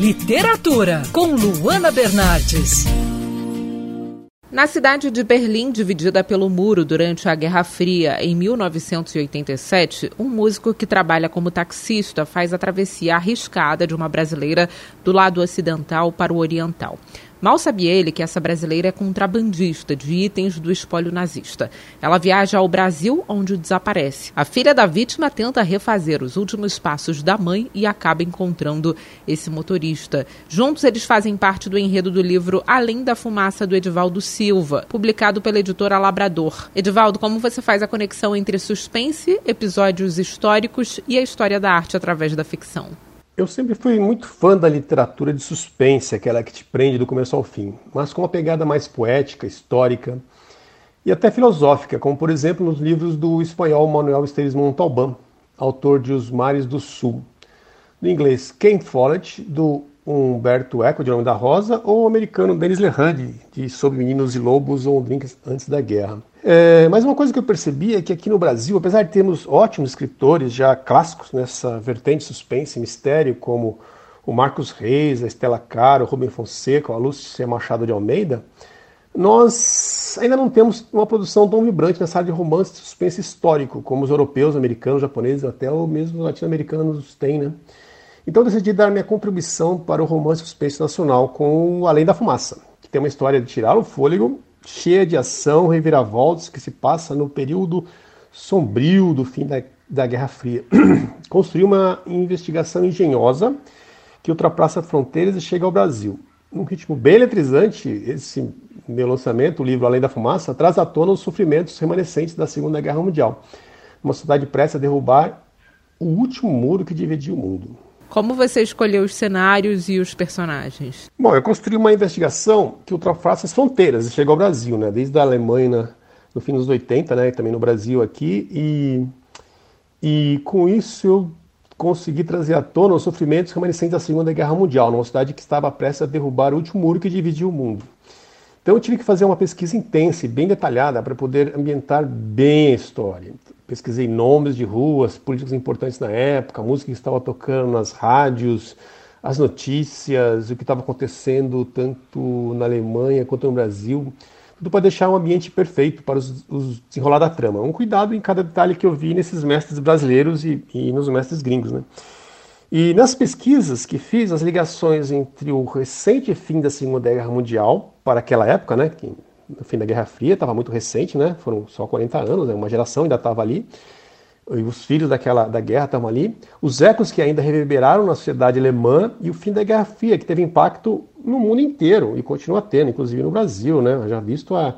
Literatura, com Luana Bernardes. Na cidade de Berlim, dividida pelo muro durante a Guerra Fria em 1987, um músico que trabalha como taxista faz a travessia arriscada de uma brasileira do lado ocidental para o oriental. Mal sabia ele que essa brasileira é contrabandista de itens do espólio nazista. Ela viaja ao Brasil, onde desaparece. A filha da vítima tenta refazer os últimos passos da mãe e acaba encontrando esse motorista. Juntos, eles fazem parte do enredo do livro Além da Fumaça, do Edivaldo Silva, publicado pela editora Labrador. Edivaldo, como você faz a conexão entre suspense, episódios históricos e a história da arte através da ficção? Eu sempre fui muito fã da literatura de suspense, aquela que te prende do começo ao fim, mas com uma pegada mais poética, histórica e até filosófica, como por exemplo nos livros do espanhol Manuel Esteves Montalbán, autor de Os Mares do Sul. No inglês, Ken Follett, do Humberto Eco, de Nome da Rosa, ou o americano Dennis Lehane, de Sob Meninos e Lobos ou Drinks Antes da Guerra. É, mas uma coisa que eu percebi é que aqui no Brasil, apesar de termos ótimos escritores já clássicos nessa vertente suspense e mistério, como o Marcos Reis, a Estela Caro, o Rubem Fonseca, a Lúcia Machado de Almeida, nós ainda não temos uma produção tão vibrante nessa área de romance de suspense histórico, como os europeus, americanos, japoneses, até o mesmo latino-americanos têm, né? Então decidi dar minha contribuição para o romance suspense nacional com Além da Fumaça, que tem uma história de tirar o fôlego, cheia de ação, reviravoltas, que se passa no período sombrio do fim da, da Guerra Fria. Construiu uma investigação engenhosa que ultrapassa fronteiras e chega ao Brasil. Num ritmo bem eletrizante, esse meu lançamento, o livro Além da Fumaça, traz à tona os sofrimentos remanescentes da Segunda Guerra Mundial. Uma cidade prestes a derrubar o último muro que dividia o mundo. Como você escolheu os cenários e os personagens? Bom, eu construí uma investigação que ultrapassa as fronteiras e chega ao Brasil, né? Desde a Alemanha no fim dos 80, né? Também no Brasil aqui. E, e com isso eu consegui trazer à tona os sofrimentos remanescentes da Segunda Guerra Mundial, numa cidade que estava prestes a derrubar o último muro que dividia o mundo. Então eu tive que fazer uma pesquisa intensa e bem detalhada para poder ambientar bem a história pesquisei nomes de ruas, políticos importantes na época, música que estava tocando nas rádios, as notícias, o que estava acontecendo tanto na Alemanha quanto no Brasil, tudo para deixar um ambiente perfeito para os, os desenrolar da trama. Um cuidado em cada detalhe que eu vi nesses mestres brasileiros e, e nos mestres gringos, né? E nas pesquisas que fiz, as ligações entre o recente fim da Segunda Guerra Mundial, para aquela época, né, que no fim da Guerra Fria, estava muito recente, né? Foram só 40 anos, né? uma geração ainda estava ali. E os filhos daquela da guerra estavam ali. Os ecos que ainda reverberaram na sociedade alemã e o fim da Guerra Fria, que teve impacto no mundo inteiro e continua tendo, inclusive no Brasil, né? Já visto a,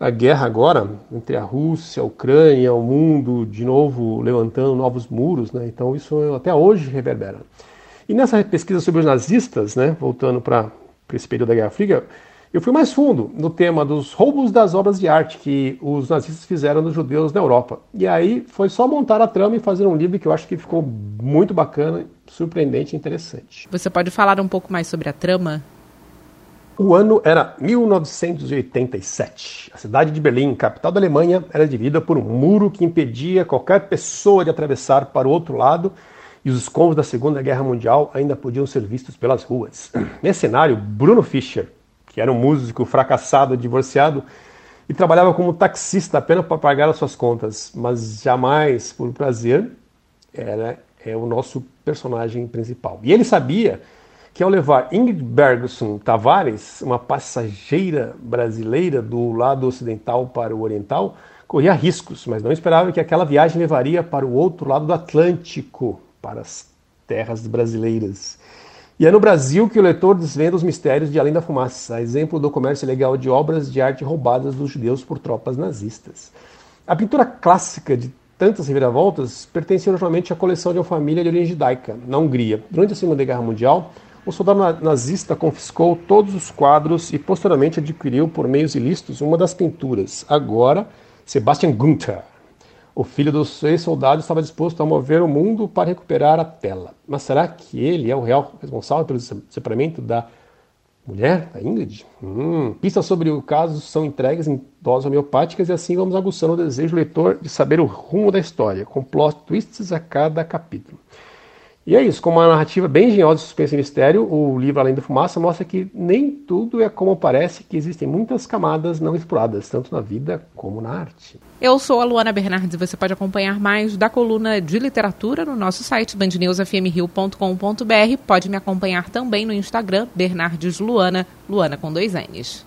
a guerra agora entre a Rússia, a Ucrânia, o mundo de novo levantando novos muros, né? Então isso até hoje reverbera. E nessa pesquisa sobre os nazistas, né? Voltando para esse período da Guerra Fria, eu fui mais fundo no tema dos roubos das obras de arte que os nazistas fizeram dos judeus na Europa. E aí foi só montar a trama e fazer um livro que eu acho que ficou muito bacana, surpreendente e interessante. Você pode falar um pouco mais sobre a trama? O ano era 1987. A cidade de Berlim, capital da Alemanha, era dividida por um muro que impedia qualquer pessoa de atravessar para o outro lado e os escombros da Segunda Guerra Mundial ainda podiam ser vistos pelas ruas. Nesse cenário, Bruno Fischer, que era um músico fracassado, divorciado, e trabalhava como taxista apenas para pagar as suas contas, mas jamais por prazer, era é o nosso personagem principal. E ele sabia que ao levar Ingrid Bergson Tavares, uma passageira brasileira do lado ocidental para o oriental, corria riscos, mas não esperava que aquela viagem levaria para o outro lado do Atlântico, para as terras brasileiras. E é no Brasil que o leitor desvenda os mistérios de Além da Fumaça, exemplo do comércio ilegal de obras de arte roubadas dos judeus por tropas nazistas. A pintura clássica de tantas reviravoltas pertence originalmente à coleção de uma família de origem judaica, na Hungria. Durante a Segunda Guerra Mundial, o soldado nazista confiscou todos os quadros e posteriormente adquiriu, por meios ilícitos, uma das pinturas. Agora, Sebastian Gunther, o filho dos ex-soldados estava disposto a mover o mundo para recuperar a tela. Mas será que ele é o real responsável pelo separamento da mulher, da Ingrid? Hum, pistas sobre o caso são entregues em doses homeopáticas e assim vamos aguçando o desejo do leitor de saber o rumo da história, com plot twists a cada capítulo. E é isso, com uma narrativa bem engenhosa de suspense e mistério, o livro Além da Fumaça mostra que nem tudo é como parece, que existem muitas camadas não exploradas, tanto na vida como na arte. Eu sou a Luana Bernardes e você pode acompanhar mais da coluna de literatura no nosso site bandnewsfmrio.com.br. Pode me acompanhar também no Instagram, Bernardes Luana, Luana com dois N's.